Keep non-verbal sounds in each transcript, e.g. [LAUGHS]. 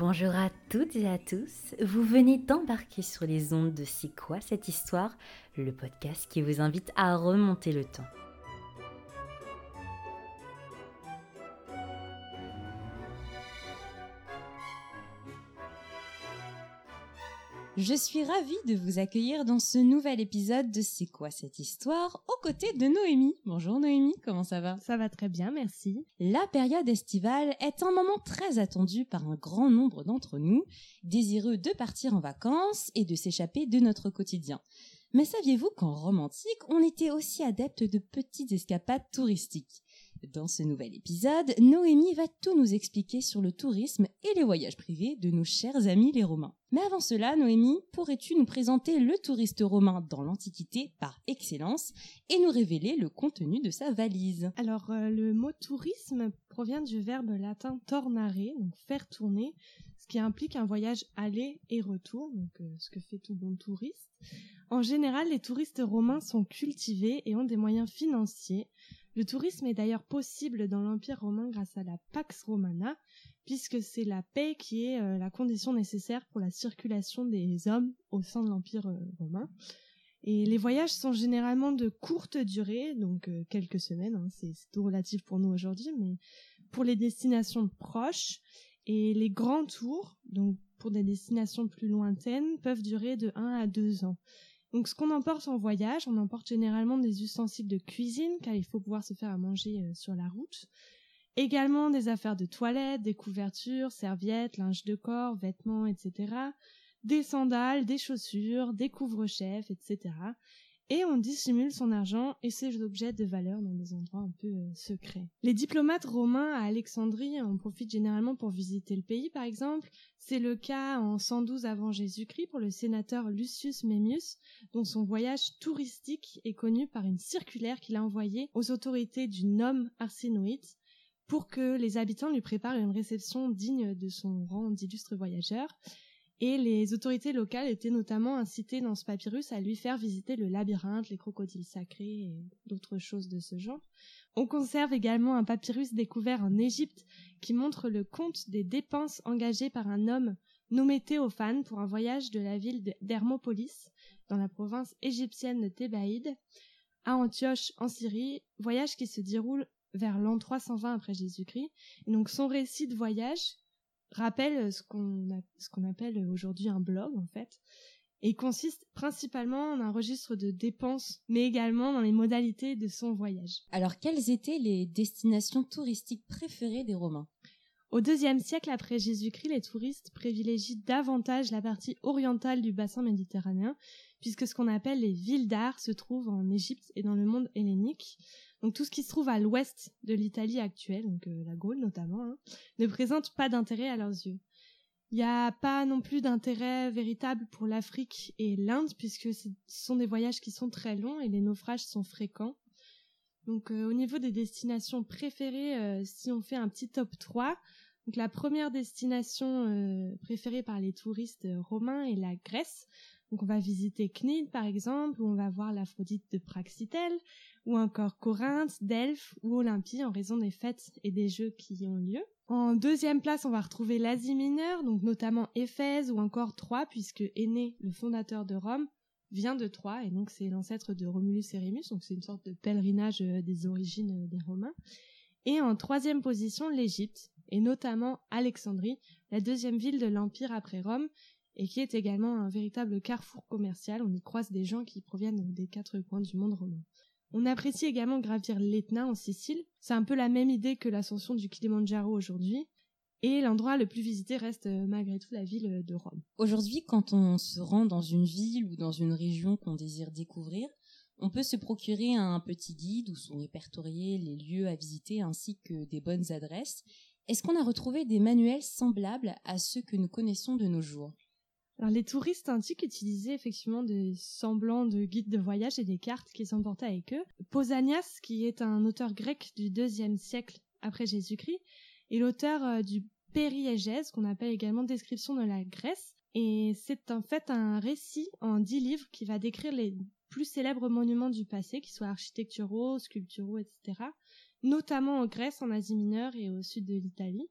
Bonjour à toutes et à tous. Vous venez d'embarquer sur les ondes de C'est quoi cette histoire Le podcast qui vous invite à remonter le temps. Je suis ravie de vous accueillir dans ce nouvel épisode de C'est quoi cette histoire aux côtés de Noémie. Bonjour Noémie, comment ça va? Ça va très bien, merci. La période estivale est un moment très attendu par un grand nombre d'entre nous, désireux de partir en vacances et de s'échapper de notre quotidien. Mais saviez-vous qu'en romantique, on était aussi adepte de petites escapades touristiques? Dans ce nouvel épisode, Noémie va tout nous expliquer sur le tourisme et les voyages privés de nos chers amis les Romains. Mais avant cela, Noémie, pourrais-tu nous présenter le touriste romain dans l'Antiquité par excellence et nous révéler le contenu de sa valise? Alors, euh, le mot tourisme provient du verbe latin tornare, donc faire tourner, ce qui implique un voyage aller et retour, donc euh, ce que fait tout bon touriste. En général, les touristes romains sont cultivés et ont des moyens financiers le tourisme est d'ailleurs possible dans l'Empire romain grâce à la Pax Romana, puisque c'est la paix qui est euh, la condition nécessaire pour la circulation des hommes au sein de l'Empire euh, romain. Et les voyages sont généralement de courte durée, donc euh, quelques semaines, hein, c'est tout relatif pour nous aujourd'hui, mais pour les destinations proches et les grands tours, donc pour des destinations plus lointaines, peuvent durer de 1 à 2 ans. Donc ce qu'on emporte en voyage, on emporte généralement des ustensiles de cuisine car il faut pouvoir se faire à manger euh, sur la route. Également des affaires de toilette, des couvertures, serviettes, linge de corps, vêtements, etc. Des sandales, des chaussures, des couvre-chefs, etc et on dissimule son argent et ses objets de valeur dans des endroits un peu euh, secrets. Les diplomates romains à Alexandrie en profitent généralement pour visiter le pays, par exemple. C'est le cas en 112 avant Jésus-Christ pour le sénateur Lucius Memmius, dont son voyage touristique est connu par une circulaire qu'il a envoyée aux autorités du Nome Arsinoïde pour que les habitants lui préparent une réception digne de son rang d'illustre voyageur et les autorités locales étaient notamment incitées dans ce papyrus à lui faire visiter le labyrinthe, les crocodiles sacrés et d'autres choses de ce genre. On conserve également un papyrus découvert en Égypte qui montre le compte des dépenses engagées par un homme nommé Théophane pour un voyage de la ville d'Hermopolis dans la province égyptienne de Thébaïde à Antioche en Syrie, voyage qui se déroule vers l'an 320 après Jésus-Christ. Et donc son récit de voyage rappelle ce qu'on ce qu'on appelle aujourd'hui un blog en fait et consiste principalement en un registre de dépenses mais également dans les modalités de son voyage. Alors quelles étaient les destinations touristiques préférées des Romains? Au deuxième siècle après Jésus-Christ, les touristes privilégient davantage la partie orientale du bassin méditerranéen puisque ce qu'on appelle les villes d'art se trouvent en Égypte et dans le monde hellénique. Donc tout ce qui se trouve à l'ouest de l'Italie actuelle, donc euh, la Gaule notamment, hein, ne présente pas d'intérêt à leurs yeux. Il n'y a pas non plus d'intérêt véritable pour l'Afrique et l'Inde puisque ce sont des voyages qui sont très longs et les naufrages sont fréquents. Donc euh, au niveau des destinations préférées, euh, si on fait un petit top 3, donc la première destination préférée par les touristes romains est la Grèce. Donc on va visiter Cnide par exemple, où on va voir l'Aphrodite de Praxitèle, ou encore Corinthe, Delphes ou Olympie en raison des fêtes et des jeux qui y ont lieu. En deuxième place, on va retrouver l'Asie mineure, donc notamment Éphèse ou encore Troie, puisque Aîné, le fondateur de Rome, vient de Troie, et donc c'est l'ancêtre de Romulus et Rémus, donc c'est une sorte de pèlerinage euh, des origines euh, des Romains. Et en troisième position, l'Égypte, et notamment Alexandrie, la deuxième ville de l'Empire après Rome, et qui est également un véritable carrefour commercial. On y croise des gens qui proviennent des quatre coins du monde romain. On apprécie également gravir l'Etna en Sicile. C'est un peu la même idée que l'ascension du Kilimanjaro aujourd'hui. Et l'endroit le plus visité reste euh, malgré tout la ville de Rome. Aujourd'hui, quand on se rend dans une ville ou dans une région qu'on désire découvrir, on peut se procurer un petit guide où sont répertoriés les lieux à visiter ainsi que des bonnes adresses. Est-ce qu'on a retrouvé des manuels semblables à ceux que nous connaissons de nos jours? Alors, les touristes antiques utilisaient effectivement des semblants de guides de voyage et des cartes qu'ils emportaient avec eux. Pausanias, qui est un auteur grec du deuxième siècle après Jésus-Christ, est l'auteur euh, du Périégèse, qu'on appelle également Description de la Grèce. Et c'est en fait un récit en dix livres qui va décrire les plus célèbres monuments du passé, qui soient architecturaux, sculpturaux, etc., notamment en Grèce, en Asie mineure et au sud de l'Italie.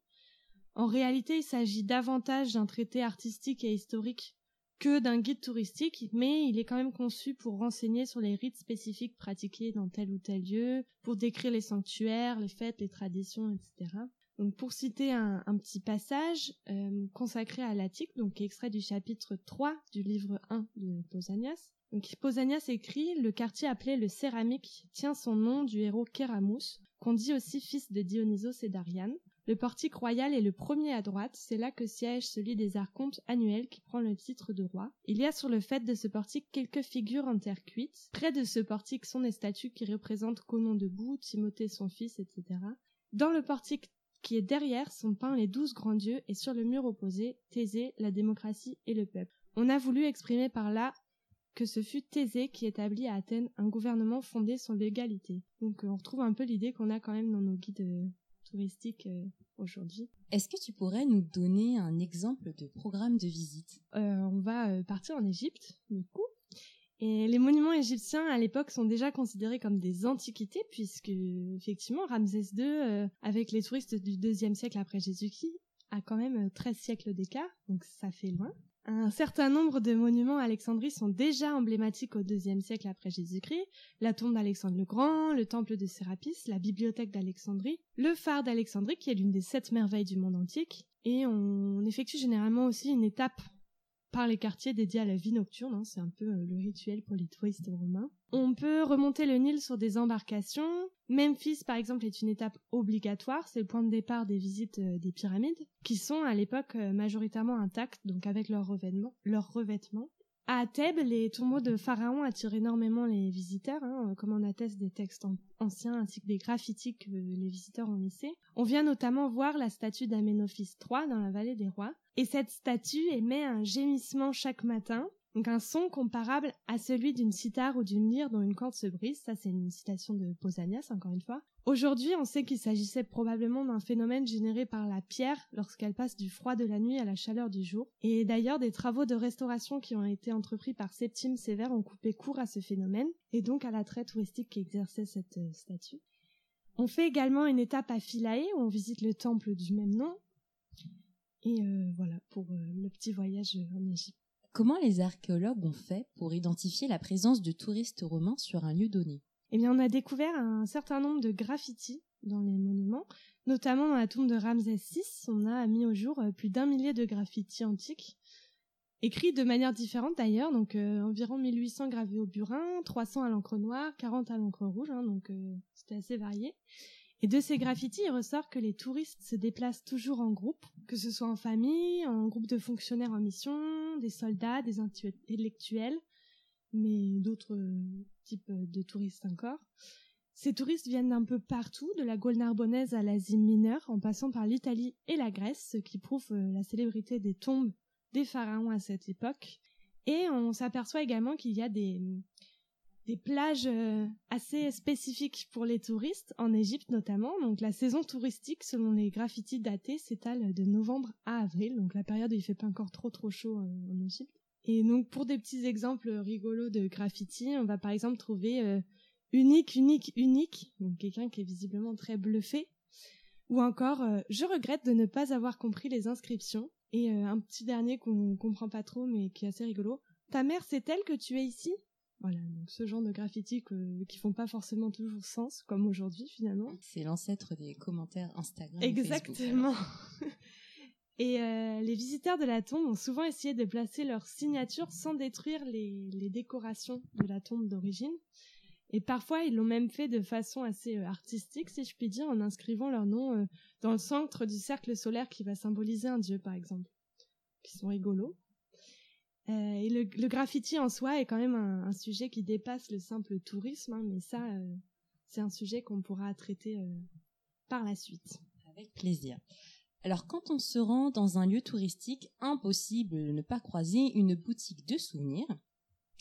En réalité, il s'agit davantage d'un traité artistique et historique que d'un guide touristique, mais il est quand même conçu pour renseigner sur les rites spécifiques pratiqués dans tel ou tel lieu, pour décrire les sanctuaires, les fêtes, les traditions, etc. Donc pour citer un, petit passage euh, consacré à l'Attique, donc extrait du chapitre 3 du livre 1 de Pausanias. Donc Pausanias écrit Le quartier appelé le Céramique tient son nom du héros Kéramus, qu'on dit aussi fils de Dionysos et d'Ariane. Le portique royal est le premier à droite, c'est là que siège celui des archontes annuels qui prend le titre de roi. Il y a sur le fait de ce portique quelques figures en terre cuite. Près de ce portique sont des statues qui représentent Conon debout, Timothée son fils, etc. Dans le portique qui est derrière sont peints les douze grands dieux et sur le mur opposé, Thésée, la démocratie et le peuple. On a voulu exprimer par là que ce fut Thésée qui établit à Athènes un gouvernement fondé sur l'égalité. Donc euh, on retrouve un peu l'idée qu'on a quand même dans nos guides euh, touristique euh, aujourd'hui. Est-ce que tu pourrais nous donner un exemple de programme de visite? Euh, On va euh, partir en Égypte, du coup. Et les monuments égyptiens à l'époque sont déjà considérés comme des antiquités puisque effectivement Ramsès II, avec les touristes du deuxième siècle après Jésus-Christ, a quand même 13 siècles d'écart, donc ça fait loin. Un certain nombre de monuments à Alexandrie sont déjà emblématiques au IIe siècle après Jésus-Christ. La tombe d'Alexandre le Grand, le temple de Sérapis, la bibliothèque d'Alexandrie, le phare d'Alexandrie qui est l'une des sept merveilles du monde antique. Et on effectue généralement aussi une étape par les quartiers dédiés à la vie nocturne. Hein. c'est un peu euh, le rituel pour les touristes romains. On peut remonter le Nil sur des embarcations. Memphis, par exemple, est une étape obligatoire. C'est le point de départ des visites euh, des pyramides, qui sont à l'époque euh, majoritairement intactes, donc avec. Leur revêtement. À Thèbes, les tombeaux de pharaons attirent énormément les visiteurs, hein, comme en attestent des textes anciens ainsi que des graffitis que les visiteurs ont laissés. On vient notamment voir la statue d'Aménophis III dans la vallée des rois, et cette statue émet un gémissement chaque matin, donc un son comparable à celui d'une cithare ou d'une lyre dont une corde se brise. Ça, c'est une citation de Pausanias, encore une fois. Aujourd'hui, on sait qu'il s'agissait probablement d'un phénomène généré par la pierre lorsqu'elle passe du froid de la nuit à la chaleur du jour. Et d'ailleurs, des travaux de restauration qui ont été entrepris par Septime Sévère ont coupé court à ce phénomène, et donc à la traite touristique qui exerçait cette euh, statue. On fait également une étape à Philae où on visite le temple du même nom. Et euh, voilà pour euh, le petit voyage en Égypte. Comment les archéologues ont fait pour identifier la présence de touristes romains sur un lieu donné? Eh bien, on a découvert un certain nombre de graffitis dans les monuments, notamment dans la tombe de Ramsès VI. On a mis au jour euh, plus d'un millier de graffitis antiques, écrits de manière différente d'ailleurs, donc euh, environ 1800 gravés au burin, 300 à l'encre noire, 40 à l'encre rouge, hein, donc euh, c'était assez varié. Et de ces graffitis, il ressort que les touristes se déplacent toujours en groupe, que ce soit en famille, en groupe de fonctionnaires en mission, des soldats, des intellectuels, mais d'autres euh, types de touristes encore. Ces touristes viennent d'un peu partout, de la Gaule narbonnaise à l'Asie mineure, en passant par l'Italie et la Grèce, ce qui prouve euh, la célébrité des tombes des pharaons à cette époque. Et on s'aperçoit également qu'il y a des, des plages euh, assez spécifiques pour les touristes, en Égypte notamment. Donc la saison touristique, selon les graffitis datés, s'étale de novembre à avril, donc la période où il fait pas encore trop trop chaud euh, en Égypte. Et donc pour des petits exemples rigolos de graffiti, on va par exemple trouver euh, unique, unique, unique, donc quelqu'un qui est visiblement très bluffé, ou encore je regrette de ne pas avoir compris les inscriptions. Et un petit dernier qu'on comprend pas trop mais qui est assez rigolo. Ta mère sait-elle que tu es ici? Voilà, donc ce genre de graffiti qui font pas forcément toujours sens, comme aujourd'hui finalement. C'est l'ancêtre des commentaires Instagram. Exactement. [LAUGHS] Et euh, les visiteurs de la tombe ont souvent essayé de placer leur signature sans détruire les, les décorations de la tombe d'origine. Et parfois, ils l'ont même fait de façon assez euh, artistique, si je puis dire, en inscrivant leur nom euh, dans le centre du cercle solaire qui va symboliser un dieu, par exemple. Qui sont rigolos. Euh, et le, le, graffiti en soi est quand même un, un sujet qui dépasse le simple tourisme, hein, mais ça, euh, c'est un sujet qu'on pourra traiter euh, par la suite. Avec plaisir. Alors, quand on se rend dans un lieu touristique, impossible de ne pas croiser une boutique de souvenirs.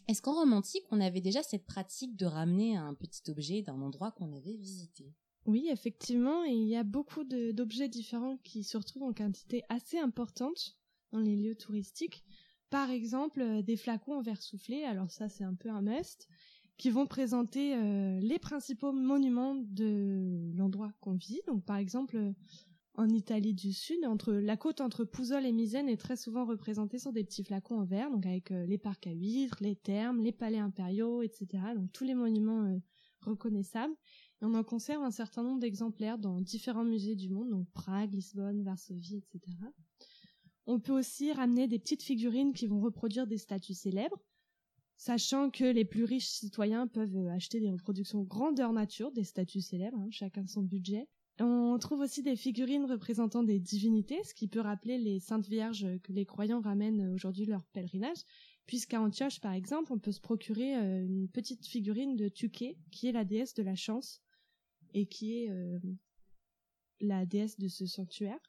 Est-ce qu'en romantique, on avait déjà cette pratique de ramener un petit objet d'un endroit qu'on avait visité? Oui, effectivement, et il y a beaucoup d'objets différents qui se retrouvent en quantité assez importante dans les lieux touristiques par exemple euh, des flacons en verre soufflé, alors ça c'est un peu un must, qui vont présenter euh, les principaux monuments de l'endroit qu'on vit. Donc par exemple, en Italie du Sud, la côte entre Pouzol et Misène est très souvent représentée sur des petits flacons en verre, donc avec euh, les parcs à huîtres, les thermes, les palais impériaux, etc. Donc tous les monuments euh, reconnaissables. Et on en conserve un certain nombre d'exemplaires dans différents musées du monde, donc Prague, Lisbonne, Varsovie, etc. On peut aussi ramener des petites figurines qui vont reproduire des statues célèbres, sachant que les plus riches citoyens peuvent euh, acheter des reproductions grandeur nature des statues célèbres, hein, chacun son budget. On trouve aussi des figurines représentant des divinités, ce qui peut rappeler les saintes vierges que les croyants ramènent aujourd'hui leur pèlerinage, puisqu'à Antioche, par exemple, on peut se procurer euh, une petite figurine de Tuké, qui est la déesse de la chance, et qui est euh, la déesse de ce sanctuaire.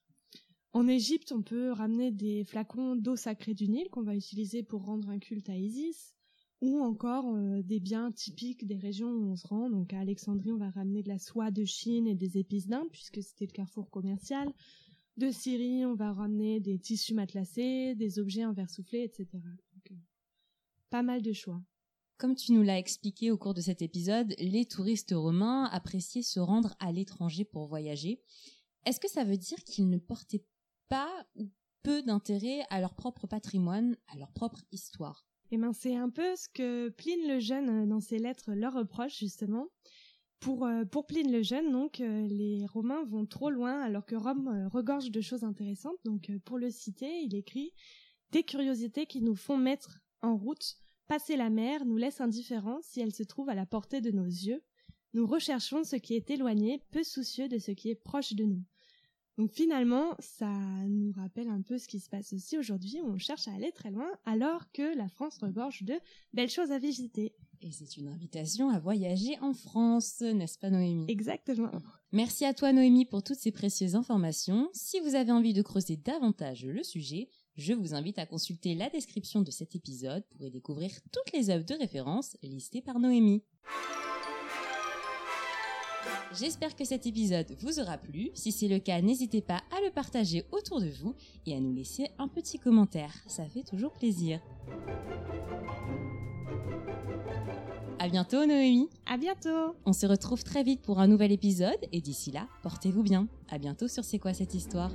En Égypte, on peut ramener des flacons d'eau sacrée du Nil qu'on va utiliser pour rendre un culte à Isis, ou encore euh, des biens typiques des régions où on se rend. Donc à Alexandrie, on va ramener de la soie de Chine et des épices d'Inde, puisque c'était le carrefour commercial. De Syrie, on va ramener des tissus matelassés, des objets en verre soufflé, etc. Euh, pas mal de choix. Comme tu nous l'as expliqué au cours de cet épisode, les touristes romains appréciaient se rendre à l'étranger pour voyager. Est-ce que ça veut dire qu'ils ne portaient pas ou peu d'intérêt à leur propre patrimoine, à leur propre histoire Eh ben, c'est un peu ce que Pline le Jeune, euh, dans ses lettres, leur reproche, justement. Pour, euh, pour Pline le Jeune, donc, euh, les Romains vont trop loin alors que Rome regorge de choses intéressantes. Donc, pour le citer, il écrit Des curiosités qui nous font mettre en route, passer la mer, nous laissent indifférents si elle se trouve à la portée de nos yeux. Nous recherchons ce qui est éloigné, peu soucieux de ce qui est proche de nous. Donc finalement, ça nous rappelle un peu ce qui se passe aussi aujourd'hui où on cherche à aller très loin alors que la France regorge de belles choses à visiter. Et c'est une invitation à voyager en France, n'est-ce pas Noémie? Exactement. Merci à toi Noémie pour toutes ces précieuses informations. Si vous avez envie de creuser davantage le sujet, je vous invite à consulter la description de cet épisode pour y découvrir toutes les œuvres de référence listées par Noémie. J'espère que cet épisode vous aura plu. Si c'est le cas, n'hésitez pas à le partager autour de vous et à nous laisser un petit commentaire. Ça fait toujours plaisir. À bientôt Noémie. À bientôt. On se retrouve très vite pour un nouvel épisode et d'ici là, portez-vous bien. À bientôt sur C'est quoi cette histoire?